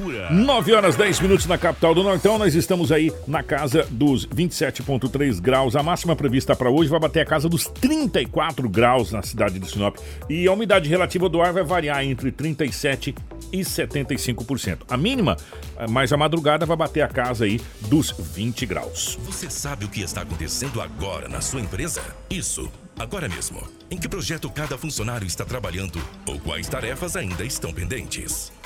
loucura. 9 horas 10 minutos na capital do Nortão. Nós estamos aí na casa dos 27,3 graus. A máxima prevista para hoje vai bater a casa dos 34 graus na cidade de Sinop. E a umidade relativa do ar vai variar entre 37 e 75%. A mínima, mas a madrugada vai bater a casa aí dos 20 graus. Você sabe o que está acontecendo agora na sua empresa? Isso agora mesmo. Em que projeto cada funcionário está trabalhando ou quais tarefas ainda estão pendentes?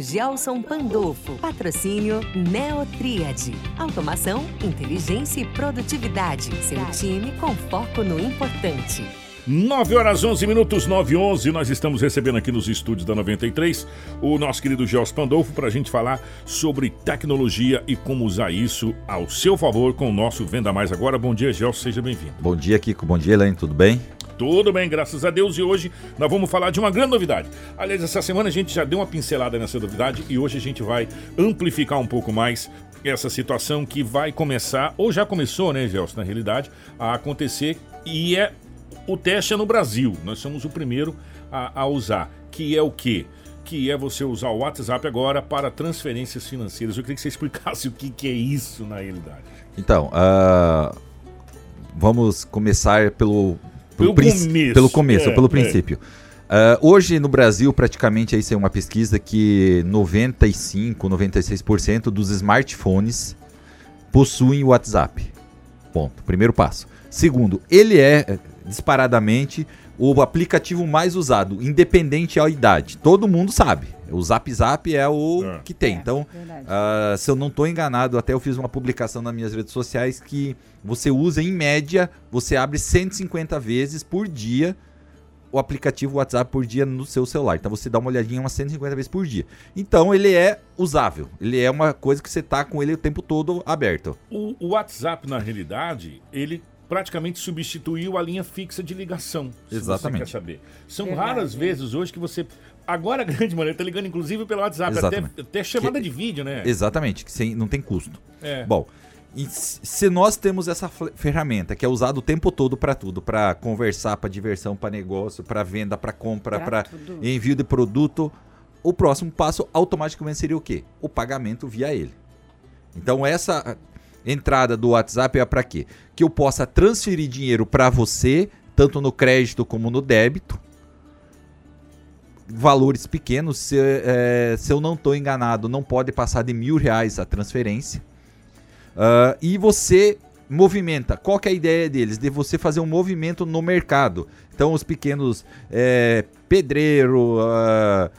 Gelson Pandolfo. Patrocínio Neotriad. Automação, inteligência e produtividade. Seu time com foco no importante. 9 horas 11 minutos, 9 e 11. Nós estamos recebendo aqui nos estúdios da 93 o nosso querido Gelson Pandolfo para a gente falar sobre tecnologia e como usar isso ao seu favor com o nosso Venda Mais Agora. Bom dia, Gelson, seja bem-vindo. Bom dia, Kiko. Bom dia, Elaine. Tudo bem? Tudo bem, graças a Deus. E hoje nós vamos falar de uma grande novidade. Aliás, essa semana a gente já deu uma pincelada nessa novidade e hoje a gente vai amplificar um pouco mais essa situação que vai começar, ou já começou, né, Gelson, na realidade, a acontecer e é o teste é no Brasil. Nós somos o primeiro a, a usar. Que é o quê? Que é você usar o WhatsApp agora para transferências financeiras. Eu queria que você explicasse o que, que é isso na realidade. Então, uh, vamos começar pelo pelo, começo. Pelo começo, é, pelo é. princípio. Uh, hoje no Brasil, praticamente aí saiu uma pesquisa que 95, 96% dos smartphones possuem WhatsApp. Ponto. Primeiro passo. Segundo, ele é eh, disparadamente o aplicativo mais usado, independente da idade. Todo mundo sabe. O Zap Zap é o é. que tem. É, então, uh, se eu não estou enganado, até eu fiz uma publicação nas minhas redes sociais que você usa, em média, você abre 150 vezes por dia o aplicativo WhatsApp por dia no seu celular. Então você dá uma olhadinha umas 150 vezes por dia. Então ele é usável. Ele é uma coisa que você tá com ele o tempo todo aberto. O, o WhatsApp, na realidade, ele praticamente substituiu a linha fixa de ligação. Exatamente. quer saber. São Verdade, raras vezes hoje que você. Agora a grande maneira está ligando, inclusive, pelo WhatsApp, até, até chamada que, de vídeo, né? Exatamente, que sem, não tem custo. É. Bom, e se nós temos essa ferramenta que é usada o tempo todo para tudo, para conversar, para diversão, para negócio, para venda, para compra, para envio de produto, o próximo passo automaticamente seria o quê? O pagamento via ele. Então essa entrada do WhatsApp é para quê? Que eu possa transferir dinheiro para você, tanto no crédito como no débito. Valores pequenos, se, é, se eu não estou enganado, não pode passar de mil reais a transferência. Uh, e você movimenta. Qual é a ideia deles? De você fazer um movimento no mercado. Então, os pequenos é, pedreiro, uh,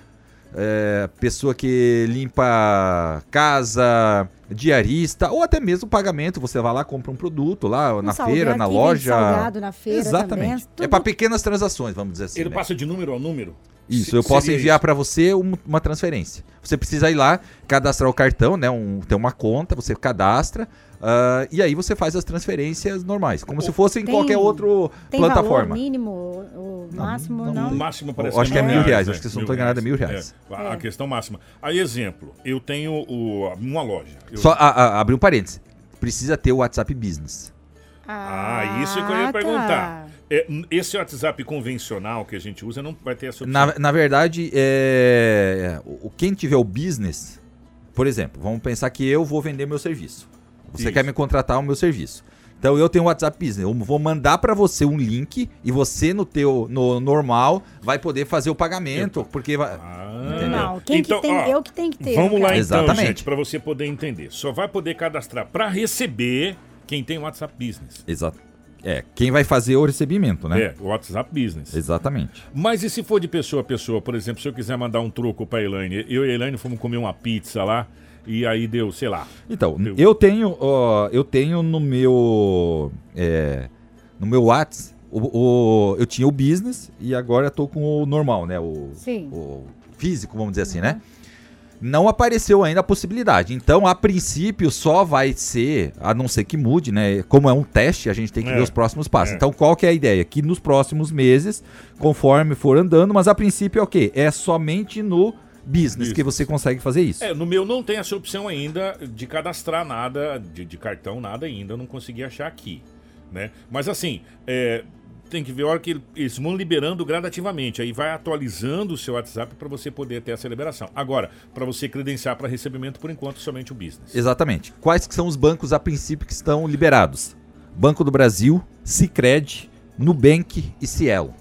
é, pessoa que limpa casa, diarista, ou até mesmo pagamento. Você vai lá, compra um produto lá um na feira, na loja. na feira Exatamente. Também, é, é para pequenas transações, vamos dizer assim. Ele né? passa de número a número? Isso, eu posso enviar para você uma transferência. Você precisa ir lá, cadastrar o cartão, né? Um, tem uma conta, você cadastra. Uh, e aí você faz as transferências normais, como se fosse em tem, qualquer outra plataforma. Valor mínimo, máximo não. não. O máximo parece Acho que é mil reais, acho que se não estou enganado é mil reais. É, a questão máxima. Aí, exemplo, eu tenho o, uma loja. Eu... Só a, a, abrir um parênteses. Precisa ter o WhatsApp Business. Ah, isso é que eu ia ah, tá. perguntar. É, esse WhatsApp convencional que a gente usa não vai ter essa opção. Na, na verdade, é, o, quem tiver o business, por exemplo, vamos pensar que eu vou vender meu serviço. Você Isso. quer me contratar o meu serviço. Então eu tenho o WhatsApp Business. Eu vou mandar para você um link e você no teu no normal vai poder fazer o pagamento, porque vai, ah, Não, quem então, que tem, ó, eu que tem que ter. Vamos lá então, Exatamente. gente, para você poder entender. Só vai poder cadastrar para receber quem tem o WhatsApp Business. Exato. É, quem vai fazer o recebimento, né? É, o WhatsApp Business. Exatamente. Mas e se for de pessoa a pessoa? Por exemplo, se eu quiser mandar um troco pra Elaine, eu e a Elaine fomos comer uma pizza lá e aí deu, sei lá. Então, deu... eu tenho, ó, eu tenho no meu, é, no meu WhatsApp, o, o, eu tinha o business e agora eu tô com o normal, né? O, Sim. o físico, vamos dizer assim, né? não apareceu ainda a possibilidade. Então, a princípio, só vai ser, a não ser que mude, né? Como é um teste, a gente tem que é. ver os próximos passos. É. Então, qual que é a ideia? Que nos próximos meses, conforme for andando, mas a princípio é o quê? É somente no business que você consegue fazer isso. É, no meu não tem essa opção ainda de cadastrar nada, de, de cartão, nada ainda, eu não consegui achar aqui. Né? Mas assim, é, tem que ver a hora que eles vão liberando gradativamente. Aí vai atualizando o seu WhatsApp para você poder ter essa liberação. Agora, para você credenciar para recebimento, por enquanto, somente o business. Exatamente. Quais que são os bancos a princípio que estão liberados? Banco do Brasil, Cicred, Nubank e Cielo.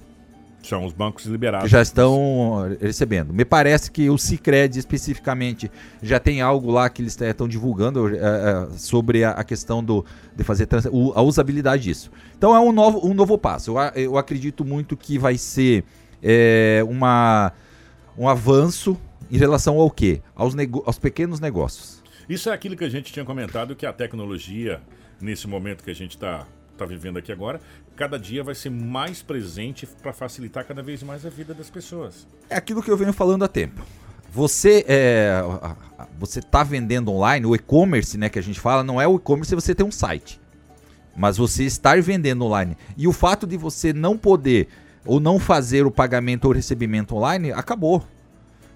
São os bancos liberados. Que já estão recebendo. Me parece que o Cicred especificamente já tem algo lá que eles estão divulgando uh, uh, sobre a, a, questão do, de fazer trans, o, a usabilidade disso. Então é um novo, um novo passo. Eu, eu acredito muito que vai ser é, uma, um avanço em relação ao quê? Aos, aos pequenos negócios. Isso é aquilo que a gente tinha comentado, que a tecnologia, nesse momento que a gente está está vivendo aqui agora, cada dia vai ser mais presente para facilitar cada vez mais a vida das pessoas. É aquilo que eu venho falando há tempo. Você é, você está vendendo online, o e-commerce, né, que a gente fala, não é o e-commerce você tem um site, mas você estar vendendo online. E o fato de você não poder ou não fazer o pagamento ou recebimento online acabou.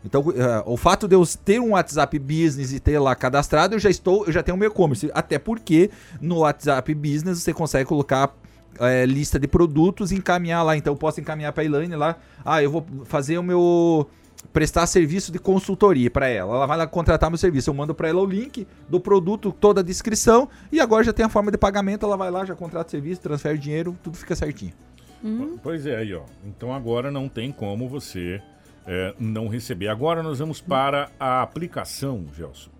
Então, uh, o fato de eu ter um WhatsApp Business e ter lá cadastrado, eu já estou, eu já tenho meu e-commerce. Até porque no WhatsApp Business você consegue colocar é, lista de produtos e encaminhar lá. Então, eu posso encaminhar para a Elaine lá. Ah, eu vou fazer o meu prestar serviço de consultoria para ela. Ela vai lá contratar meu serviço. Eu mando para ela o link do produto, toda a descrição e agora já tem a forma de pagamento. Ela vai lá, já contrata o serviço, transfere dinheiro, tudo fica certinho. Pois é, aí ó. Então agora não tem como você é, não receber. Agora nós vamos para a aplicação, Gelson,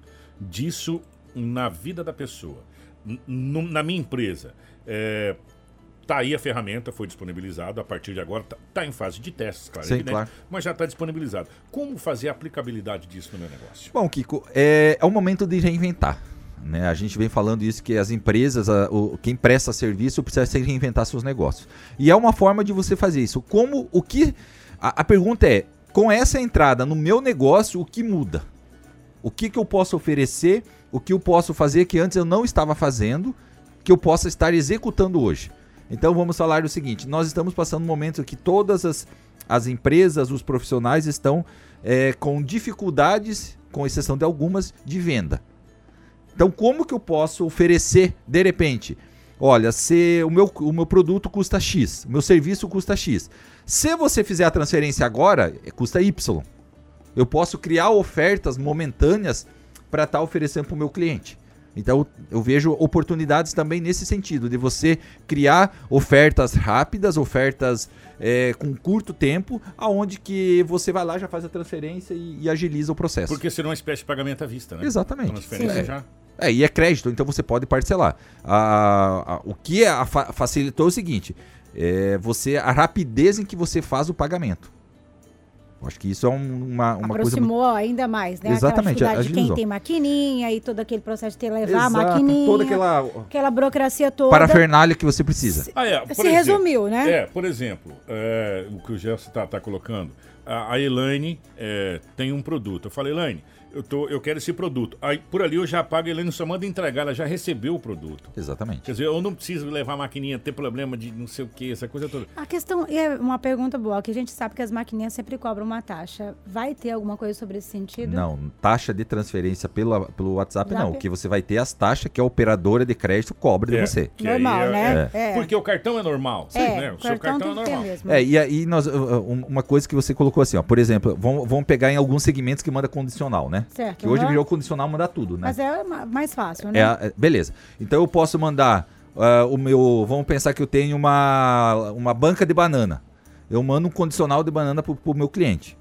disso na vida da pessoa. N na minha empresa, é, tá aí a ferramenta, foi disponibilizada, a partir de agora está tá em fase de testes, claro, Sim, claro. mas já está disponibilizado. Como fazer a aplicabilidade disso no meu negócio? Bom, Kiko, é, é o momento de reinventar. Né? A gente vem falando isso que as empresas, a, o, quem presta serviço precisa se reinventar seus negócios. E é uma forma de você fazer isso. Como o que a, a pergunta é com essa entrada no meu negócio, o que muda? O que, que eu posso oferecer? O que eu posso fazer que antes eu não estava fazendo, que eu possa estar executando hoje? Então vamos falar o seguinte: nós estamos passando um momento que todas as, as empresas, os profissionais estão é, com dificuldades, com exceção de algumas, de venda. Então, como que eu posso oferecer de repente? Olha, se o meu, o meu produto custa X, o meu serviço custa X. Se você fizer a transferência agora, é, custa Y. Eu posso criar ofertas momentâneas para estar tá oferecendo para o meu cliente. Então eu vejo oportunidades também nesse sentido, de você criar ofertas rápidas, ofertas é, com curto tempo, aonde que você vai lá, já faz a transferência e, e agiliza o processo. Porque será uma espécie de pagamento à vista, né? Exatamente. Transferência é. já. É, e é crédito, então você pode parcelar. A, a, o que a, facilitou é o seguinte: é você a rapidez em que você faz o pagamento. Acho que isso é uma, uma Aproximou coisa... ainda mais, né? Exatamente. Aquela de quem tem maquininha e todo aquele processo de ter levar Exato, a maquininha. Toda aquela... Aquela burocracia toda. Parafernália que você precisa. Ah, é, se exemplo, resumiu, né? É, por exemplo, é, o que o Gerson está tá colocando. A, a Elaine é, tem um produto. Eu falei, Elaine, eu, tô, eu quero esse produto. Aí por ali eu já pago, ele só manda entregar, ela já recebeu o produto. Exatamente. Quer dizer, eu não preciso levar a maquininha, ter problema de não sei o que, essa coisa toda. A questão, é uma pergunta boa, que a gente sabe que as maquininhas sempre cobram uma taxa. Vai ter alguma coisa sobre esse sentido? Não, taxa de transferência pelo, pelo WhatsApp Zap? não. O que você vai ter as taxas que a operadora de crédito cobra é, de você. Normal, é, né? É. é. Porque o cartão é normal. É, né? O, seu cartão é normal. É, e aí nós, uma coisa que você colocou assim, ó, por exemplo, vamos, vamos pegar em alguns segmentos que manda condicional, né? Certo. Que hoje virou condicional mandar tudo, né? Mas é mais fácil, né? É, beleza. Então eu posso mandar uh, o meu. Vamos pensar que eu tenho uma, uma banca de banana. Eu mando um condicional de banana pro, pro meu cliente.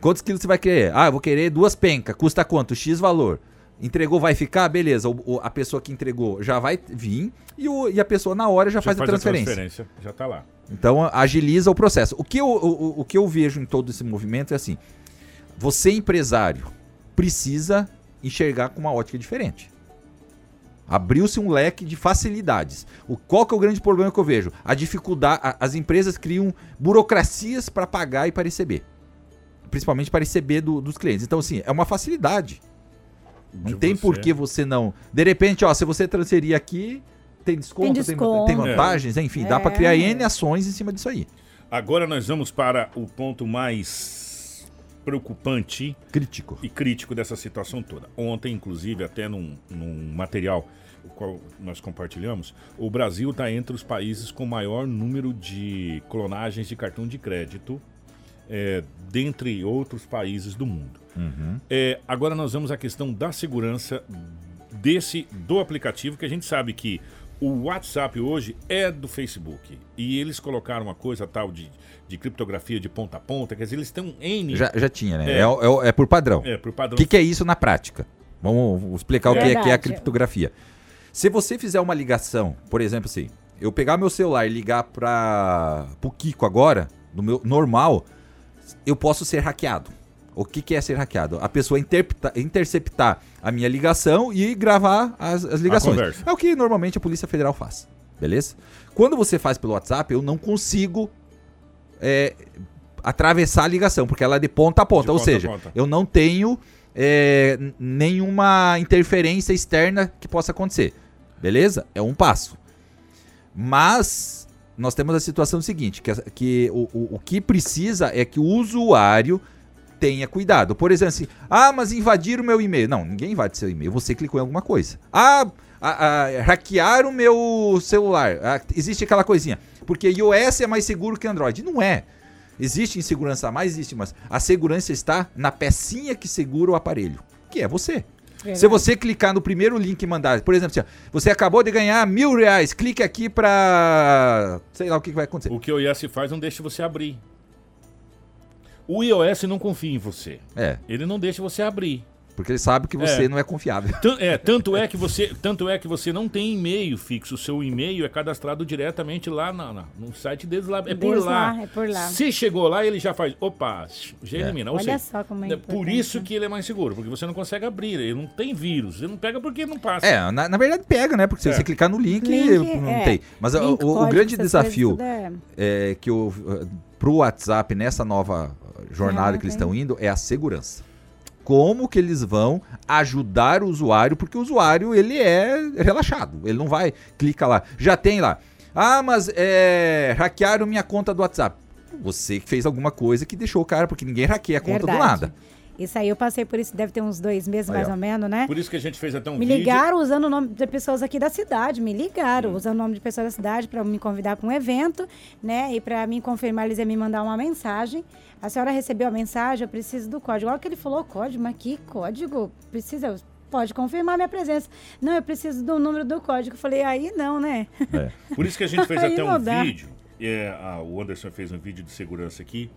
Quantos quilos você vai querer? Ah, eu vou querer duas pencas. Custa quanto? X valor. Entregou, vai ficar? Beleza. O, o, a pessoa que entregou já vai vir e, o, e a pessoa na hora já, já faz, faz, a transferência. A transferência. Já tá lá. Então agiliza o processo. O que eu, o, o que eu vejo em todo esse movimento é assim: você, empresário, precisa enxergar com uma ótica diferente. Abriu-se um leque de facilidades. O, qual que é o grande problema que eu vejo? A dificuldade. A, as empresas criam burocracias para pagar e para receber. principalmente para receber do- dos clientes. Então, assim, é uma facilidade. Não De tem você- por que você não. De repente, ó, se você transferir aqui, tem desconto, tem, desconto. tem vantagens, enfim, dá para É. criar N ações em cima disso aí. Agora nós vamos para o ponto mais preocupante Crítico. e crítico dessa situação toda. Ontem, inclusive, até num, num material o qual nós compartilhamos, o Brasil está entre os países com maior número de clonagens de cartão de crédito, é, dentre outros países do mundo. É, agora nós vamos à questão da segurança desse do aplicativo, que a gente sabe que o WhatsApp hoje é do Facebook. E eles colocaram uma coisa tal de, de criptografia de ponta a ponta, quer dizer, eles têm um N Já, já tinha, né? É. É, o- é o- é por padrão. é, por O padrão que, que é isso na prática? Vamos explicar o que é, que é a criptografia. Se você fizer uma ligação, por exemplo, assim, eu pegar meu celular e ligar para o Kiko agora, no meu normal, eu posso ser hackeado. O que, que é ser hackeado? A pessoa interpreta- interceptar a minha ligação e gravar as, as ligações. É o que normalmente a Polícia Federal faz. Beleza? Quando você faz pelo WhatsApp, eu não consigo é, atravessar a ligação, porque ela é de ponta a ponta. De Ou ponta seja, ponta. eu não tenho é, nenhuma interferência externa que possa acontecer. Beleza? É um passo. Mas nós temos a situação seguinte: que, que o, o, o que precisa é que o usuário tenha cuidado. Por exemplo, assim, ah, mas invadiram o meu e-mail. Não, ninguém invade seu e-mail. Você clicou em alguma coisa. Ah, a- a- hackearam o meu celular. Ah, existe aquela coisinha. Porque iOS é mais seguro que Android. Não é. Existe insegurança a mais, existe, mas a segurança está na pecinha que segura o aparelho, que é você. Se você clicar no primeiro link e mandar, por exemplo, assim, ó, você acabou de ganhar mil reais, clique aqui pra. sei lá o que que vai acontecer. O que o iOS faz não deixa você abrir. O iOS não confia em você. É, Ele não deixa você abrir. porque ele sabe que você É. não é confiável. Tan- é, tanto é que você, tanto é que você não tem e-mail fixo. O seu e-mail é cadastrado diretamente lá na- na- no site deles lá. É por lá. lá, é por lá. Se chegou lá, ele já faz. Opa, já elimina. Ou Olha seja, só como é é por isso que ele é mais seguro, porque você não consegue abrir. Ele não tem vírus. Ele não pega porque não passa. É, na, na verdade pega, né? Porque se É. você clicar no link, Link, não é. tem. Mas o- Link, o, o grande desafio é- é que o, uh, pro WhatsApp nessa nova jornada que eles estão indo é a segurança. Como que eles vão ajudar o usuário, porque o usuário ele é relaxado, ele não vai clica lá. Já tem lá. Ah, mas é, hackearam minha conta do WhatsApp. Você fez alguma coisa que deixou o cara, porque ninguém hackeia a conta do Verdade. nada. Isso aí eu passei por isso, deve ter uns dois meses Aí, mais ó. ou menos, né? Por isso que a gente fez até um Me vídeo. ligaram usando o nome de pessoas aqui da cidade, me ligaram usando o nome de pessoas da cidade para me convidar para um evento, né? E para me confirmar, eles iam me mandar uma mensagem. A senhora recebeu a mensagem, eu preciso do código. Olha que ele falou código, mas que código? Precisa, pode confirmar minha presença. Não, eu preciso do número do código. Eu falei, aí não, né? Por isso que a gente fez até um dá. vídeo. é, a- o Anderson fez um vídeo de segurança aqui,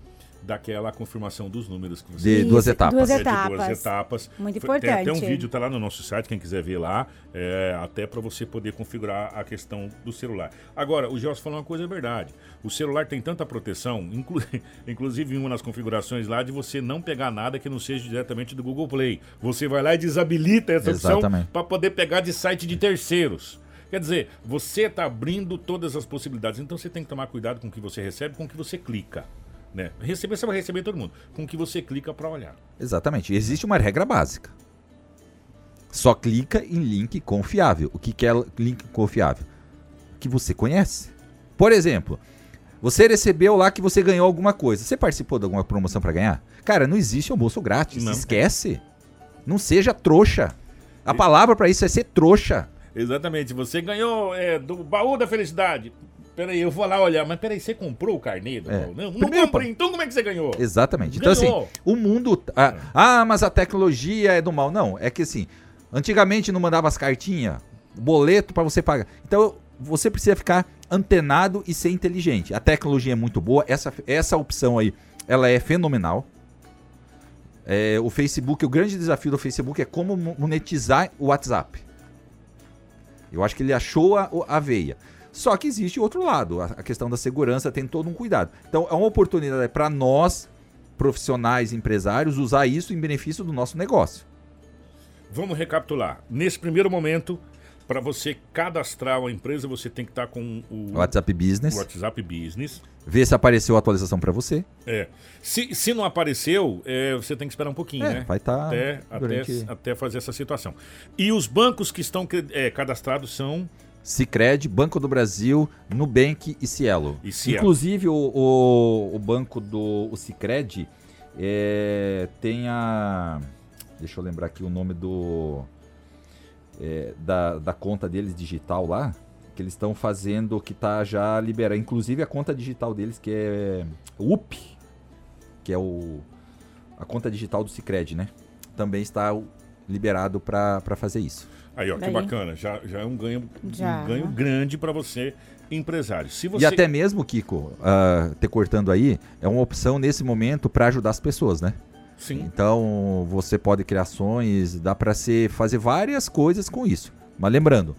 daquela confirmação dos números que você De duas etapas. duas É, de etapas. duas etapas. Muito Foi- Tem até um importante. vídeo, tá lá no nosso site, quem quiser ver lá, é, até para você poder configurar a questão do celular. Agora, o Gelson falou uma coisa é verdade. O celular tem tanta proteção, inclu- inclusive uma das configurações lá de você não pegar nada que não seja diretamente do Google Play. Você vai lá e desabilita essa opção Exatamente. para poder pegar de site de terceiros. Quer dizer, você está abrindo todas as possibilidades. Então você tem que tomar cuidado com o que você recebe, com o que você clica. Né? Receber, você vai receber todo mundo. Com o que você clica para olhar. Exatamente. Existe uma regra básica. Só clica em link confiável. O que que é link confiável? Que você conhece. Por exemplo, você recebeu lá que você ganhou alguma coisa. Você participou de alguma promoção para ganhar? Cara, não existe almoço grátis. Não. Esquece. Não seja trouxa. A palavra para isso é ser trouxa. Exatamente. Você ganhou é, do baú da felicidade. Peraí, eu vou lá olhar. Mas peraí, você comprou o carnê do É. Não, não Primeiro, comprei. Então como é que você ganhou? Exatamente. Então, assim, Ganhou. o mundo. Ah, ah, mas a tecnologia é do mal. Não, é que assim, antigamente não mandava as cartinhas, boleto para você pagar. Então, você precisa ficar antenado e ser inteligente. A tecnologia é muito boa, essa, essa opção aí, ela é fenomenal. É, o Facebook, o grande desafio do Facebook é como mo- monetizar o WhatsApp. Eu acho que ele achou a, a veia. Só que existe outro lado, a, questão da segurança tem todo um cuidado. Então é uma oportunidade para nós, profissionais, empresários, usar isso em benefício do nosso negócio. Vamos recapitular. Nesse primeiro momento, Para você cadastrar uma empresa, você tem que estar com o WhatsApp Business. WhatsApp Business. Ver se apareceu a atualização para você. É. Se, se não apareceu, é, você tem que esperar um pouquinho, É, né? vai estar até, durante... até, até fazer essa situação. E os bancos que estão é, cadastrados são Cicred, Banco do Brasil, Nubank e Cielo. E Cielo. Inclusive o, o, o banco do o Cicred é, tem a. Deixa eu lembrar aqui o nome do. é, da, da conta deles digital lá. Que eles estão fazendo, que tá já liberando. Inclusive a conta digital deles, que é UP, que é o, a conta digital do Cicred, né? Também está liberado para fazer isso. Aí, ó, que Daí. bacana. Já, já é um ganho, Já. um ganho grande para você, empresário. Se você E até mesmo, Kiko, te cortando aí, é uma opção nesse momento para ajudar as pessoas, né? Sim. Então você pode criar ações, dá para ser fazer várias coisas com isso. Mas lembrando,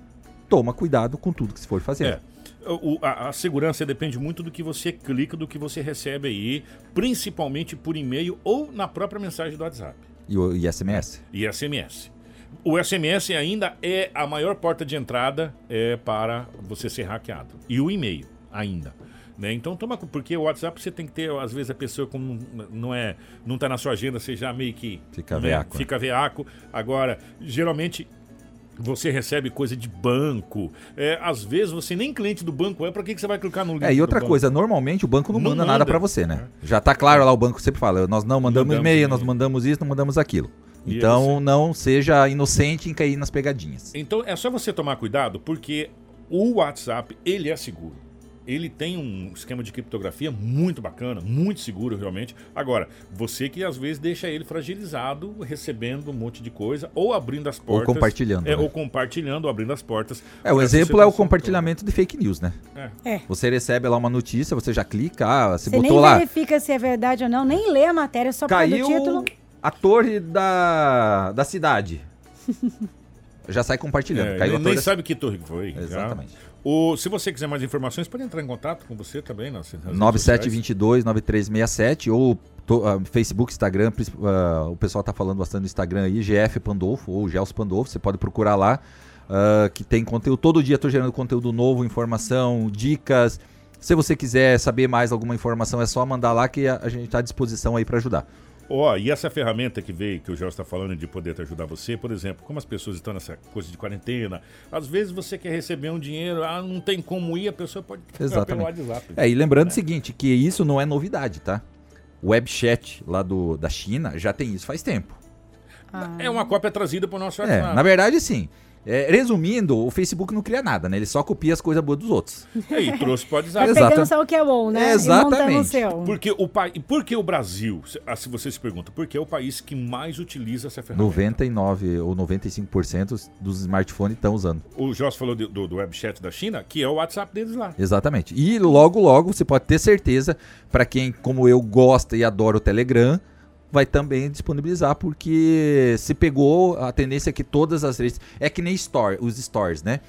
toma cuidado com tudo que se for fazer. É. O- a, a segurança depende muito do que você clica, do que você recebe aí, principalmente por e-mail ou na própria mensagem do WhatsApp E o e SMS? e SMS. O SMS ainda é a maior porta de entrada é, para você ser hackeado. E o e-mail ainda. Né? Então toma porque o WhatsApp você tem que ter, às vezes a pessoa como não é, não tá na sua agenda, você já meio que Fica né, veaco, né? Fica veaco. Agora, geralmente você recebe coisa de banco. É, às vezes você nem cliente do banco é, para que, que você vai clicar no link? É, e outra banco? coisa, normalmente o banco não, Não manda, nada manda. para você, né? Já tá claro lá, o banco sempre fala, nós não mandamos, Mandamos e-mail, nós mandamos isso, não mandamos aquilo. E Então não seja inocente em cair nas pegadinhas. Então é só você tomar cuidado, porque o WhatsApp, ele é seguro. Ele tem um esquema de criptografia muito bacana, muito seguro realmente. Agora, você que às vezes deixa ele fragilizado, recebendo um monte de coisa, ou abrindo as portas. compartilhando, É, né? Ou compartilhando, ou abrindo as portas. É, o exemplo é o compartilhamento de fake news, né? É. É. Você recebe lá uma notícia, você já clica, ah, você, Você botou nem lá, verifica se é verdade ou não, nem lê a matéria, só caiu título. a torre da, da cidade. já sai compartilhando. É, caiu nem a torre nem da sabe que torre foi. já. O, se você quiser mais informações, pode entrar em contato com você também nas, nas redes sociais. 9722-9367 ou to- ah, Facebook, Instagram, ah, o pessoal tá falando bastante no Instagram aí, GF Pandolfo ou Gelson Pandolfo, você pode procurar lá, ah, que tem conteúdo, todo dia tô gerando conteúdo novo, informação, dicas. Se você quiser saber mais alguma informação, é só mandar lá que a, a gente tá à disposição aí para ajudar. Ó, e essa ferramenta que veio, que o Jorge está falando de poder te ajudar você, por exemplo, como as pessoas estão nessa coisa de quarentena, às vezes você quer receber um dinheiro, ah, não tem como ir, a pessoa pode Exatamente. pelo WhatsApp. É, e lembrando o seguinte, que isso não é novidade, tá? O webchat lá do, da China já tem isso faz tempo. É uma cópia trazida para o nosso É, WhatsApp. na verdade, sim. É, resumindo, o Facebook não cria nada, né? Ele só copia as coisas boas dos outros. E aí trouxe para o WhatsApp. Exato. pegando só o que é bom, né? Exatamente. E. Porque o, pa... e por que o Brasil, se- ah, se você se pergunta, por que é o país que mais utiliza essa ferramenta? 99 ou 95% dos smartphones estão usando. O Jorge falou do, do, do webchat da China, que é o WhatsApp deles lá. Exatamente. E logo, logo, você pode ter certeza, para quem, como eu, gosta e adora o Telegram, vai também disponibilizar, porque se pegou a tendência é que todas as redes. É que nem store, os stores, né?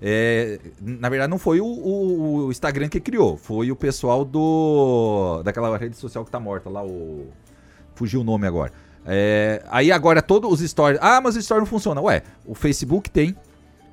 É, na verdade, não foi o, o- o Instagram que criou, foi o pessoal do daquela rede social que tá morta lá, o. Fugiu o nome agora. É, aí agora todos os stories. Ah, mas o story não funciona. Ué, o Facebook tem,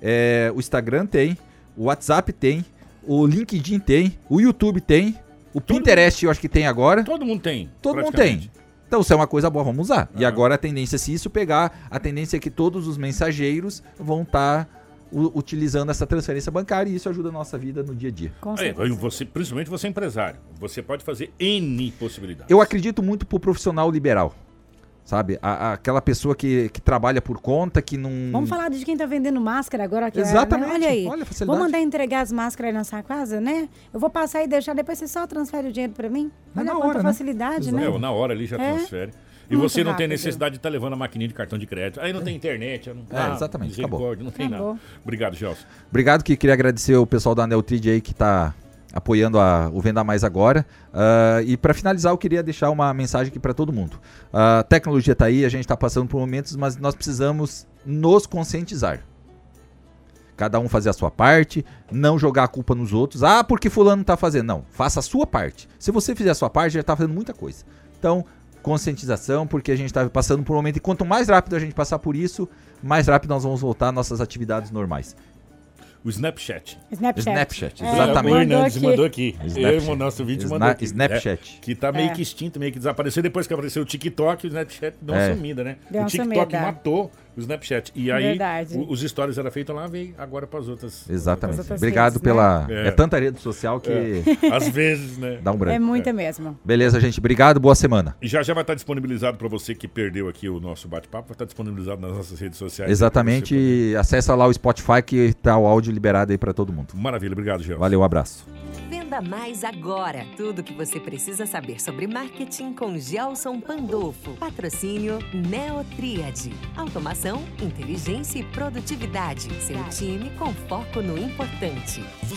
é, o Instagram tem, o WhatsApp tem, o LinkedIn tem, o YouTube tem, o Pinterest eu acho que tem agora. Todo mundo tem. Todo mundo tem. Então, se é uma coisa boa, vamos usar. E Ah. agora a tendência, se isso pegar, a tendência é que todos os mensageiros vão estar utilizando essa transferência bancária e isso ajuda a nossa vida no dia a dia. Com É, você, principalmente você é empresário. Você pode fazer N possibilidades. Eu acredito muito pro profissional liberal. Sabe? A- a- aquela pessoa que, que trabalha por conta, que não. Vamos falar de quem tá vendendo máscara agora. Que é, né? Exatamente. Olha aí. Olha vou mandar entregar as máscaras aí na sua casa, né? Eu vou passar e deixar, depois você só transfere o dinheiro pra mim. É Olha na quanta hora, né? facilidade, né? É, na hora ali já É. transfere. E Muito você não tem rápido. necessidade de estar levando a maquininha de cartão de crédito. Aí não tem internet. Não... É, exatamente, misericórdia, Não tem Acabou. nada. Obrigado, Gelson. Obrigado, que queria agradecer o pessoal da Neutrid aí que está apoiando a- o Venda Mais agora. Ah, e para finalizar, eu queria deixar uma mensagem aqui para todo mundo. A tecnologia está aí, a gente está passando por momentos, mas nós precisamos nos conscientizar. Cada um fazer a sua parte, não jogar a culpa nos outros. Ah, porque fulano está fazendo. Não, faça a sua parte. Se você fizer a sua parte, já está fazendo muita coisa. Então, conscientização, porque a gente está passando por um momento e quanto mais rápido a gente passar por isso, mais rápido nós vamos voltar às nossas atividades normais. O Snapchat. Snapchat. Snapchat, É, exatamente. O mandou Hernandes aqui. mandou aqui. Snapchat. Eu, o nosso vídeo Sna- mandou aqui. Snapchat. É, que tá meio É. que extinto, meio que desapareceu. Depois que apareceu o TikTok, o Snapchat deu uma É. sumida, né? Deu o TikTok sumida. matou o Snapchat. E aí, Verdade. o- os stories eram feitos lá, veio agora para as outras. Exatamente. As outras Obrigado redes, pela. né? É. tanta rede social que Às vezes, né? dá um branco. É muita mesmo. Beleza, gente. Obrigado, boa semana. E já já vai estar disponibilizado para você que perdeu aqui o nosso bate-papo, vai estar disponibilizado nas nossas redes sociais. Exatamente. Você E acessa lá o Spotify que tá o áudio liberado aí pra todo mundo. Maravilha, obrigado, Gel. Valeu, um abraço. Venda mais agora. Tudo que você precisa saber sobre marketing com Gelson Pandolfo. Patrocínio Neotríade. Automação, inteligência e produtividade. Seu time com foco no importante. Você